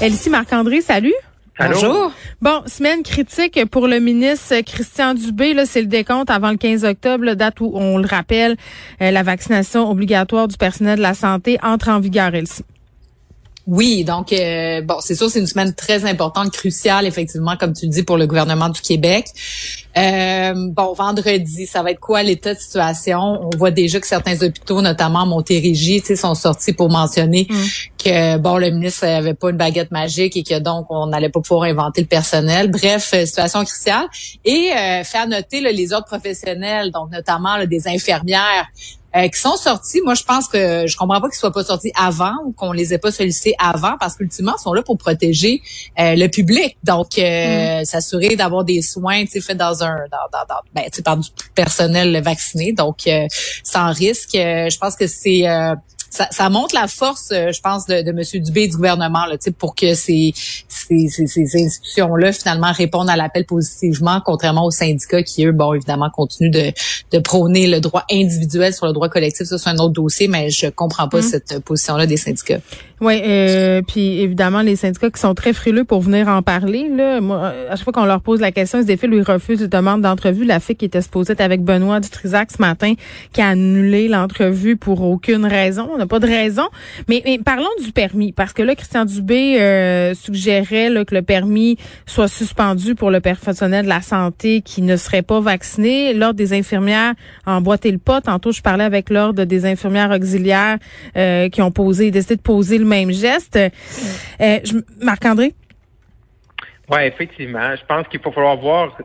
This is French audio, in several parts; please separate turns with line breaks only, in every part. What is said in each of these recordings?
Elsie Marc-André, salut.
Bonjour.
Bon, semaine critique pour le ministre Christian Dubé. Là, c'est le décompte avant le 15 octobre, date où, on le rappelle, euh, la vaccination obligatoire du personnel de la santé entre en vigueur, Elsie.
Oui, donc euh, bon, c'est sûr, c'est une semaine très importante, cruciale, effectivement, comme tu le dis, pour le gouvernement du Québec. Euh, bon, vendredi, ça va être quoi l'état de situation? On voit déjà que certains hôpitaux, notamment Montérégie, sont sortis pour mentionner mm. que bon, le ministre avait pas une baguette magique et que donc on n'allait pas pouvoir inventer le personnel. Bref, euh, situation cruciale et euh, faire noter les autres professionnels, donc notamment des infirmières euh, qui sont sortis. Moi, je pense que je comprends pas qu'ils soient pas sortis avant ou qu'on les ait pas sollicités avant parce qu'ultimement, ils sont là pour protéger euh, le public. Donc, euh, mm. s'assurer d'avoir des soins, faits dans un, dans, dans, dans ben, par du personnel vacciné. Donc, sans risque. je pense que c'est ça, ça, montre la force, euh, je pense, de, de M. Dubé et du gouvernement là, pour que ces, ces, ces, ces institutions-là, finalement, répondent à l'appel positivement, contrairement aux syndicats qui, eux, bon, évidemment, continuent de, de prôner le droit individuel sur le droit collectif. Ça, c'est un autre dossier, mais je comprends pas mmh. cette position-là des syndicats.
Oui, euh, puis évidemment, les syndicats qui sont très frileux pour venir en parler. Là, moi, à chaque fois qu'on leur pose la question, ils se défilent ou ils refusent une demande d'entrevue. La fille qui était supposée être avec Benoît Dutrisac ce matin, qui a annulé l'entrevue pour aucune raison. N'a pas de raison. Mais, parlons du permis, parce que là, Christian Dubé euh, suggérait là, que le permis soit suspendu pour le personnel de la santé qui ne serait pas vacciné. L'ordre des infirmières a emboîté le pas. Tantôt, je parlais avec l'ordre des infirmières auxiliaires euh, qui ont posé, décidé de poser le même geste. Euh, Marc-André?
Oui, effectivement. Je pense qu'il faut falloir voir.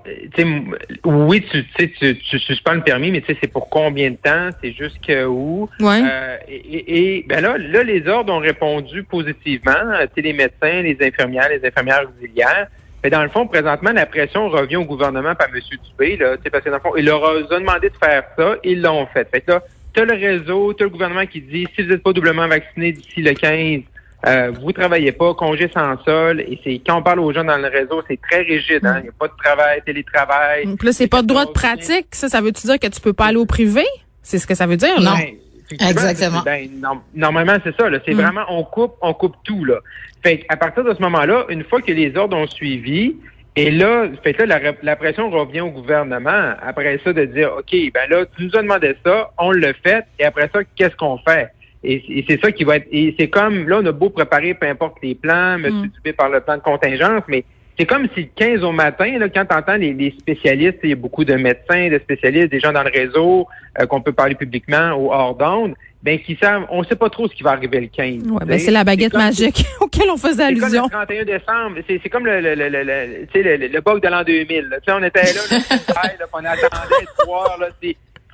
Oui, tu, tu, tu suspends le permis, mais tu sais, c'est pour combien de temps? C'est jusque où?
Ouais. Euh,
et, ben là, là, les ordres ont répondu positivement. Sais, les médecins, les infirmières, les infirmières auxiliaires. Mais dans le fond, présentement, la pression revient au gouvernement par M. Dubé, là, parce que dans le fond, il leur a demandé de faire ça, ils l'ont fait. Fait que là, tu as le réseau, tu as le gouvernement qui dit si vous n'êtes pas doublement vacciné d'ici le 15, euh, vous travaillez pas, congé sans sol. Et c'est quand on parle aux gens dans le réseau, c'est très rigide. Hein? Il n'y a pas de travail, télétravail.
Donc là, c'est pas de droit de pratique. Ça, ça veut-tu dire que tu peux pas aller au privé? C'est ce que ça veut dire, non?
Ben, Exactement.
Ben, normalement, c'est ça. C'est mm. vraiment on coupe, on coupe tout. Là. Fait à partir de ce moment-là, une fois que les ordres ont suivi, et là, fait là, la, pression revient au gouvernement après ça de dire OK, ben là, tu nous as demandé ça, on le fait, et après ça, qu'est-ce qu'on fait? Et, c'est ça qui va être. Et c'est comme là, on a beau préparer, peu importe les plans, M. Mm. Dubé par le plan de contingence, mais c'est comme si 15 au matin, là, quand tu entends les, spécialistes, il y a beaucoup de médecins, de spécialistes, des gens dans le réseau euh, qu'on peut parler publiquement ou hors d'onde, ben qui savent, on sait pas trop ce qui va arriver le 15.
Ouais, ben c'est la baguette magique auquel on faisait allusion.
Comme le 31 décembre, c'est comme le le le le, le, le bug de l'an 2000. Là. On était là, là, on attendait le soir, là,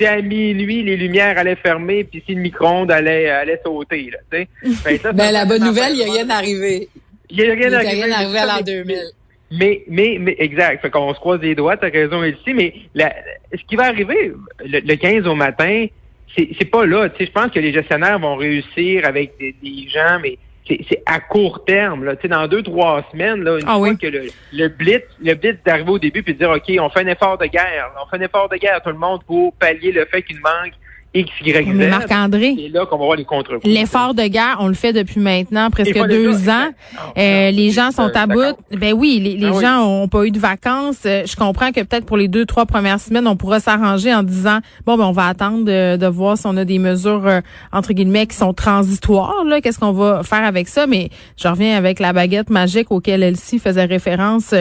c'est à minuit, les lumières allaient fermer, puis si le micro-ondes allait, allait sauter. Là, ben,
ça, ben, la bonne nouvelle, il n'y a rien arrivé.
Il n'y a rien arrivé.
rien arrivé à l'an 2000.
Mais, mais, mais, exact. Fait qu'on se croise les doigts, t'as raison ici, mais la, ce qui va arriver le, 15 au matin, c'est pas là. Tu sais, je pense que les gestionnaires vont réussir avec des, gens, mais c'est à court terme. Là. Tu sais, dans deux, trois semaines, là, une ah fois que le, le blitz, le blitz d'arriver au début puis de dire OK, on fait un effort de guerre. On fait un effort de guerre, tout le monde, pour pallier le fait qu'il manque X, Y, Z.
Marc-André.
C'est là qu'on va voir les contre
L'effort de guerre, on le fait depuis maintenant presque deux ans. Euh, les gens sont à bout. Ben oui, les, les ah gens ont pas eu de vacances. Euh, je comprends que peut-être pour les deux, trois premières semaines, on pourra s'arranger en disant bon, ben on va attendre de, de voir si on a des mesures euh, entre guillemets qui sont transitoires. Là, qu'est-ce qu'on va faire avec ça? Mais je reviens avec la baguette magique auquel Elsie faisait référence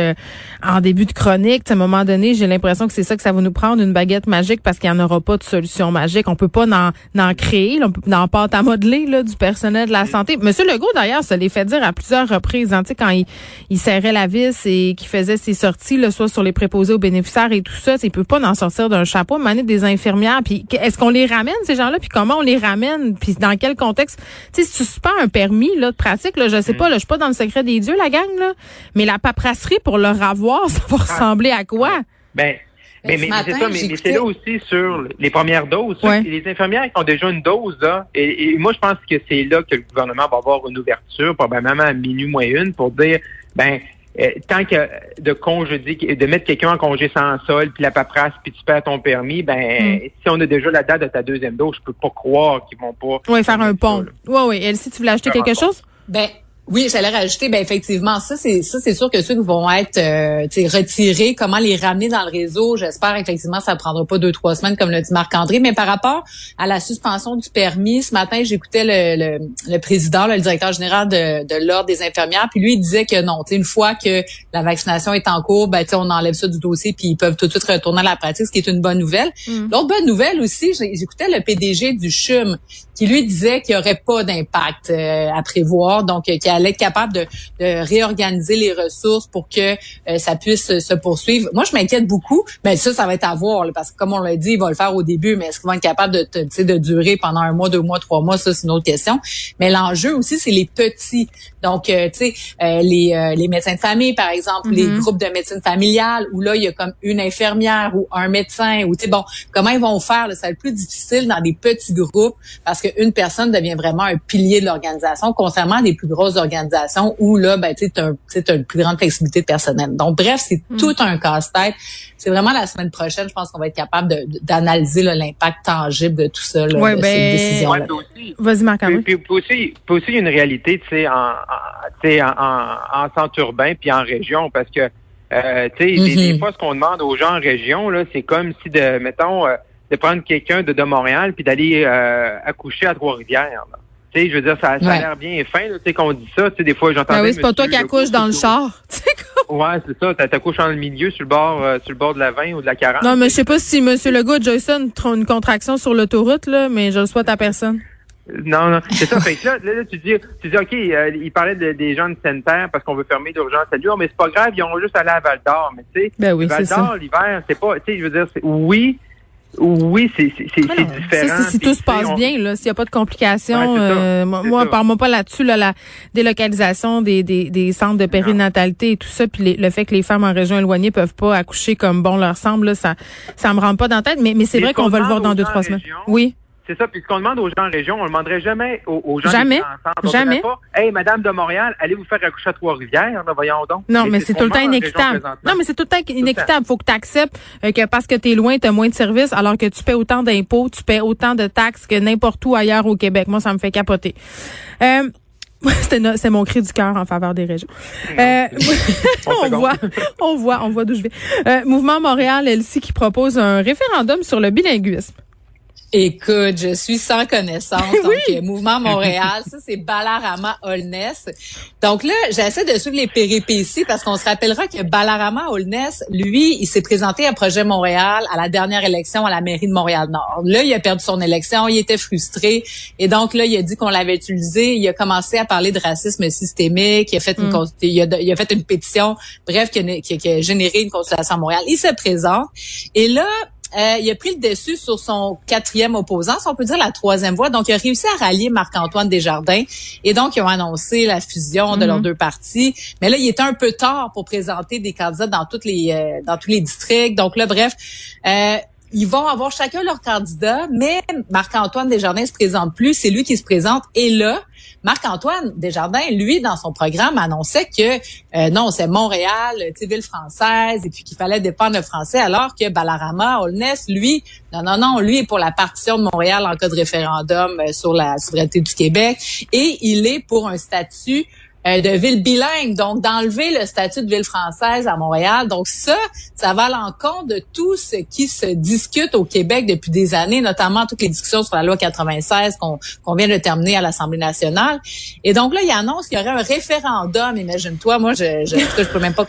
en début de chronique. À un moment donné, j'ai l'impression que c'est ça que ça va nous prendre une baguette magique parce qu'il n'y en aura pas de solution magique peut pas n'en créer, là, on peut à modeler là, du personnel de la santé. Monsieur Legault, d'ailleurs, ça l'est fait dire à plusieurs reprises, hein, quand il, il serrait la vis et qu'il faisait ses sorties, là, soit sur les préposés aux bénéficiaires et tout ça, il peut pas en sortir d'un chapeau, maner des infirmières. Puis est-ce qu'on les ramène, ces gens-là? Puis comment on les ramène? Puis dans quel contexte? Tu sais, si tu suspends un permis là, de pratique, là, je sais pas, là, je suis pas dans le secret des dieux, la gang, là, mais la paperasserie pour leur avoir, ça va ah. ressembler à quoi?
Ben, mais, mais, c'est ça, mais, c'est là aussi sur les premières doses. Les infirmières qui ont déjà une dose, là, et, moi, je pense que c'est là que le gouvernement va avoir une ouverture, probablement à minuit moins une, pour dire, ben, euh, tant que de congédier, de mettre quelqu'un en congé sans sol, puis la paperasse, puis tu perds ton permis, ben, mm. si on a déjà la date de ta deuxième dose, je peux pas croire qu'ils vont pas.
Oui, faire un pont. Oui, oui. Elsie, tu voulais acheter quelque chose?
Ben, Oui, j'allais rajouter, ben effectivement, ça c'est ça c'est sûr que ceux qui vont être euh, retirés, comment les ramener dans le réseau, j'espère effectivement ça prendra pas deux trois semaines comme l'a dit Marc André. Mais par rapport à la suspension du permis, ce matin j'écoutais le, le, président, le directeur général de, de l'ordre des infirmières, puis lui il disait que non, une fois que la vaccination est en cours, ben on enlève ça du dossier puis ils peuvent tout de suite retourner à la pratique, ce qui est une bonne nouvelle. Mm. L'autre bonne nouvelle aussi, j'écoutais le PDG du CHUM qui lui disait qu'il n'y aurait pas d'impact euh, à prévoir, donc euh, qu'il allait être capable de, de, réorganiser les ressources pour que euh, ça puisse se poursuivre. Moi, je m'inquiète beaucoup, mais ça, ça va être à voir, parce que comme on l'a dit, il va le faire au début, mais est-ce qu'il va être capable de, de durer pendant un mois, deux mois, trois mois, ça, c'est une autre question. Mais l'enjeu aussi, c'est les petits. Donc, tu sais, les, les médecins de famille, par exemple, les mm-hmm. groupes de médecine familiale, où là, il y a comme une infirmière ou un médecin, ou tu sais, bon, comment ils vont faire? Là, ça va être plus difficile dans des petits groupes parce que une personne devient vraiment un pilier de l'organisation, contrairement à des plus grosses organisations où là, ben, tu as, une plus grande flexibilité de personnel. Donc, bref, c'est hmm. tout un casse-tête. C'est vraiment la semaine prochaine, je pense qu'on va être capable d'analyser l'impact tangible de tout ça, là, de cette ben, décision
Vas-y, Marc.
Puis, puis, aussi, puis aussi, une réalité, tu sais, en, en, en, centre urbain puis en région, parce que, euh, tu sais, des, mm-hmm. fois, ce qu'on demande aux gens en région, là, c'est comme si, de, mettons, euh, de prendre quelqu'un de, de Montréal puis d'aller euh, accoucher à Trois-Rivières. Tu sais, je veux dire, ça, ça a l'air bien fin, tu sais, qu'on dit ça. Tu sais, des fois, j'entends.
Ben oui, c'est pas toi qui accouches dans le char.
ouais, c'est ça. T'accouches dans le milieu, sur le bord, euh, sur le bord de la 20 ou de la 40.
Non, mais je sais pas si M. Legault a Jason une contraction sur l'autoroute, là, mais je le souhaite à personne.
Non, non, c'est ça. fait que là, là, tu dis, tu dis, OK, euh, il parlait des gens de sanitaire parce qu'on veut fermer d'urgence à Lyon, mais c'est pas grave, ils ont juste allé à Val d'Or. Mais tu sais,
ben oui,
Val d'Or, l'hiver, c'est pas, tu sais, je veux dire, oui, oui, c'est différent.
Si, tout se passe bien, là, s'il n'y a pas de complications, euh, moi, parle-moi pas là-dessus, là, la délocalisation des, des, des centres de périnatalité et tout ça, puis le fait que les femmes en région éloignée peuvent pas accoucher comme bon leur semble, là, ça, ça me rentre pas dans la tête. Mais, mais c'est vrai qu'on va le voir dans deux trois semaines. Oui.
C'est ça. Puis ce qu'on demande aux gens en région, on ne demanderait jamais aux, gens
jamais, jamais.
Pas, hey, Madame de Montréal, allez vous faire accoucher à Trois-Rivières, voyons donc.
Non, mais c'est tout le temps inéquitable. Non, mais c'est tout le temps inéquitable. Faut que tu acceptes euh, que parce que tu es loin, tu as moins de services, alors que tu paies autant d'impôts, tu paies autant de taxes que n'importe où ailleurs au Québec. Moi, ça me fait capoter. Euh, c'est mon cri du cœur en faveur des régions. Euh, on, voit, on voit, on voit d'où je vais. Euh, Mouvement Montréal, Elsie, qui propose un référendum sur le bilinguisme.
Écoute, je suis sans connaissance. Donc, euh, Mouvement Montréal, ça, c'est Balarama Holness. Donc là, j'essaie de suivre les péripéties parce qu'on se rappellera que Balarama Holness, lui, il s'est présenté à Projet Montréal à la dernière élection à la mairie de Montréal-Nord. Là, il a perdu son élection, il était frustré. Et donc là, il a dit qu'on l'avait utilisé. Il a commencé à parler de racisme systémique. Il a fait une, mm. il, a, il a, fait une pétition, bref, qui a, qui a généré une consultation à Montréal. Il se présente. Et là, euh, il a pris le dessus sur son quatrième opposant, si on peut dire la troisième voie. Donc, il a réussi à rallier Marc-Antoine Desjardins. Et donc, ils ont annoncé la fusion de leurs mhm. deux partis. Mais là, il était un peu tard pour présenter des candidats dans toutes les euh, dans tous les districts. Donc là, bref, euh, ils vont avoir chacun leur candidat, mais Marc-Antoine Desjardins se présente plus, c'est lui qui se présente. Et là, Marc-Antoine Desjardins, lui, dans son programme, annonçait que euh, non, c'est Montréal, ville française, et puis qu'il fallait défendre le français, alors que Balarama, Holness, lui, non, non, non, lui est pour la partition de Montréal en cas de référendum euh, sur la souveraineté du Québec, et il est pour un statut euh, de ville bilingue, donc d'enlever le statut de ville française à Montréal. Donc ça, ça va à l'encontre de tout ce qui se discute au Québec depuis des années, notamment toutes les discussions sur la loi 96 qu'on vient de terminer à l'Assemblée nationale. Et donc là, il annonce qu'il y aurait un référendum, imagine-toi, moi je je, je, peux même pas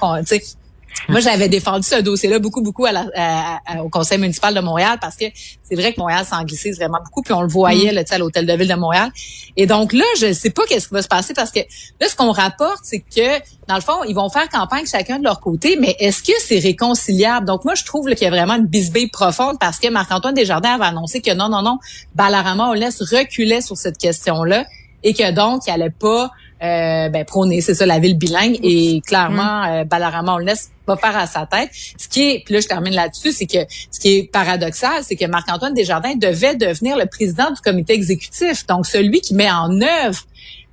moi, j'avais défendu ce dossier-là beaucoup, beaucoup à au conseil municipal de Montréal parce que c'est vrai que Montréal glissé vraiment beaucoup, puis on le voyait mm. là, à l'hôtel de ville de Montréal. Et donc là, je sais pas qu'est-ce qui va se passer parce que là, ce qu'on rapporte, c'est que dans le fond, ils vont faire campagne chacun de leur côté, mais est-ce que c'est réconciliable? Donc moi, je trouve qu'il y a vraiment une bisbille profonde parce que Marc-Antoine Desjardins avait annoncé que non, non, non, Balarama, on laisse reculer sur cette question-là et que donc, il allait pas euh, ben, prôner, c'est ça, la ville bilingue. Et clairement, mm. euh, Balarama, on le laisse pas faire à sa tête. Ce qui est, puis là, je termine là-dessus, c'est que ce qui est paradoxal, c'est que Marc-Antoine Desjardins devait devenir le président du comité exécutif. Donc, celui qui met en œuvre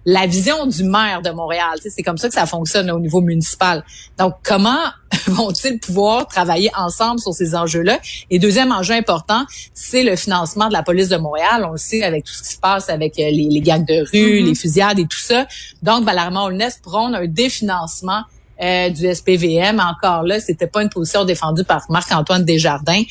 la vision du maire de Montréal. C'est comme ça que ça fonctionne au niveau municipal. Donc, comment vont-ils pouvoir travailler ensemble sur ces enjeux-là? Et deuxième enjeu important, c'est le financement de la police de Montréal. On le sait avec tout ce qui se passe avec euh, les, les gangs de rue, mm-hmm. les fusillades et tout ça. Donc, ben, Holness prône un définancement euh, du SPVM. Encore là, c'était pas une position défendue par Marc-Antoine Desjardins.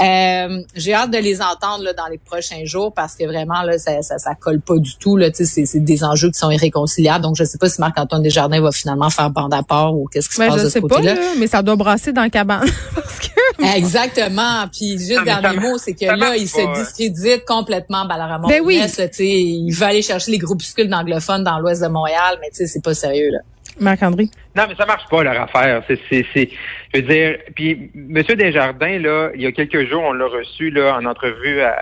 Euh, j'ai hâte de les entendre là, dans les prochains jours parce que vraiment là, ça, ça, ça colle pas du tout. Là, c'est, c'est des enjeux qui sont irréconciliables. Donc je sais pas si Marc-Antoine Desjardins va finalement faire bande à part ou qu'est-ce qui se ben, passe de ce côté-là. Pas,
mais ça doit brasser dans le cabane. parce
que... Exactement. Puis juste dernier mot, c'est que là, il se discrédite complètement Balarama. Ben oui. il va aller chercher les groupuscules d'anglophones dans l'ouest de Montréal, mais tu sais, c'est pas sérieux là.
Marc-André?
Non, mais ça marche pas, leur affaire. C'est, c'est, c'est, je veux dire, puis M. Desjardins, là, il y a quelques jours, on l'a reçu, là, en entrevue, à,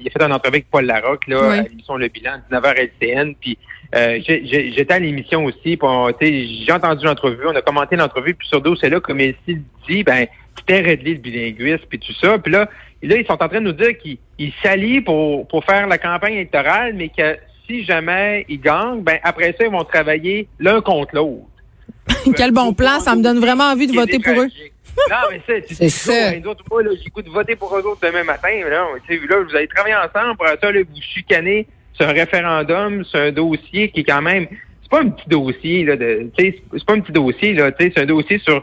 il a fait une entrevue avec Paul Larocque, là, à l'émission Le Bilan, 19h LCN, puis euh, j'étais à l'émission aussi, puis j'ai entendu l'entrevue, on a commenté l'entrevue, puis sur c'est là comme il dit, ben, c'était réglé le bilinguisme, puis tout ça, puis là, là, ils sont en train de nous dire qu'ils s'allient pour, pour faire la campagne électorale, mais que si jamais ils gagnent, ben après ça, ils vont travailler l'un contre l'autre.
Quel bon plan, ça me donne vraiment envie de voter pour eux.
non, mais c'est ça. Hein, d'autres, moi, j'ai goût de voter pour eux autres demain matin. Là, là vous allez travailler ensemble pour ça, là, vous chicanez sur un référendum, sur un dossier qui est quand même. C'est pas un petit dossier, là, de. C'est pas un petit dossier, là, c'est un dossier sur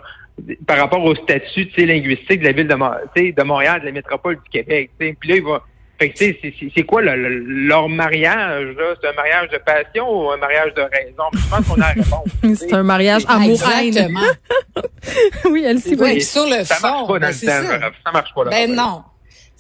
par rapport au statut linguistique de la ville de, de Montréal, de la métropole du Québec. Puis là, il va, c'est quoi leur mariage? C'est un mariage de passion ou un mariage de raison? Je pense qu'on a la réponse.
c'est un mariage amour Exactement. oui, elle s'y
oui, Sur le
ça
fond.
Marche pas dans ben, le temps, ça. marche pas.
ben non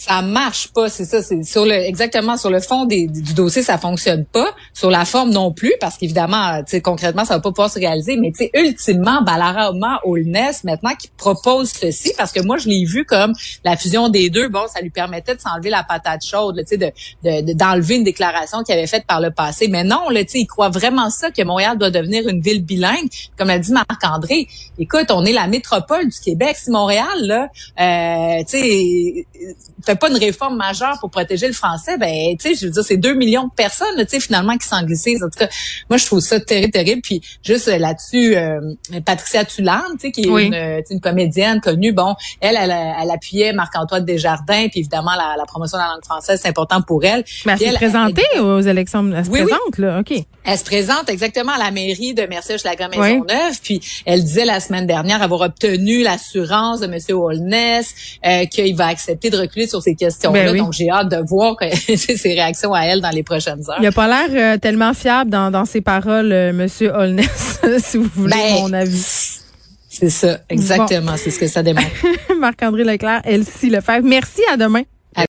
ça marche pas, c'est ça, c'est sur le exactement sur le fond des, du dossier ça fonctionne pas, sur la forme non plus parce qu'évidemment, concrètement ça va pas pouvoir se réaliser, mais ultimement Balara Olness maintenant qui propose ceci parce que moi je l'ai vu comme la fusion des deux, bon ça lui permettait de s'enlever la patate chaude, tu sais de d'enlever une déclaration qu'il avait faite par le passé, mais non, tu sais il croit vraiment ça que Montréal doit devenir une ville bilingue, comme l'a dit Marc André. Écoute, on est la métropole du Québec, si Montréal là, euh, tu sais pas une réforme majeure pour protéger le français, ben, tu sais, je veux dire, c'est deux millions de personnes, tu sais, finalement, qui s'englissent. En tout cas, moi, je trouve ça terrible, terrible. Puis, juste euh, là-dessus, euh, Patricia Tulane, tu sais, qui est une, une, comédienne connue, bon, elle, elle, appuyait Marc-Antoine Desjardins, puis évidemment, la, promotion de la langue française, c'est important pour elle.
Mais elle s'est présentée aux élections, elle se présente, là, OK.
Elle se présente exactement à la mairie de mercier la grande Maisonneuve, puis elle disait la semaine dernière avoir obtenu l'assurance de M. Holness euh, qu'il va accepter de reculer sur ces questions-là. Ben Donc, j'ai hâte de voir ses réactions à elle dans les prochaines heures.
Il a pas l'air euh, tellement fiable dans, dans ses paroles, euh, Monsieur Holness, si vous voulez ben, mon avis.
C'est ça, exactement. C'est ce que ça démontre.
Marc-André Leclerc, Elsie Lefebvre. Merci, à demain.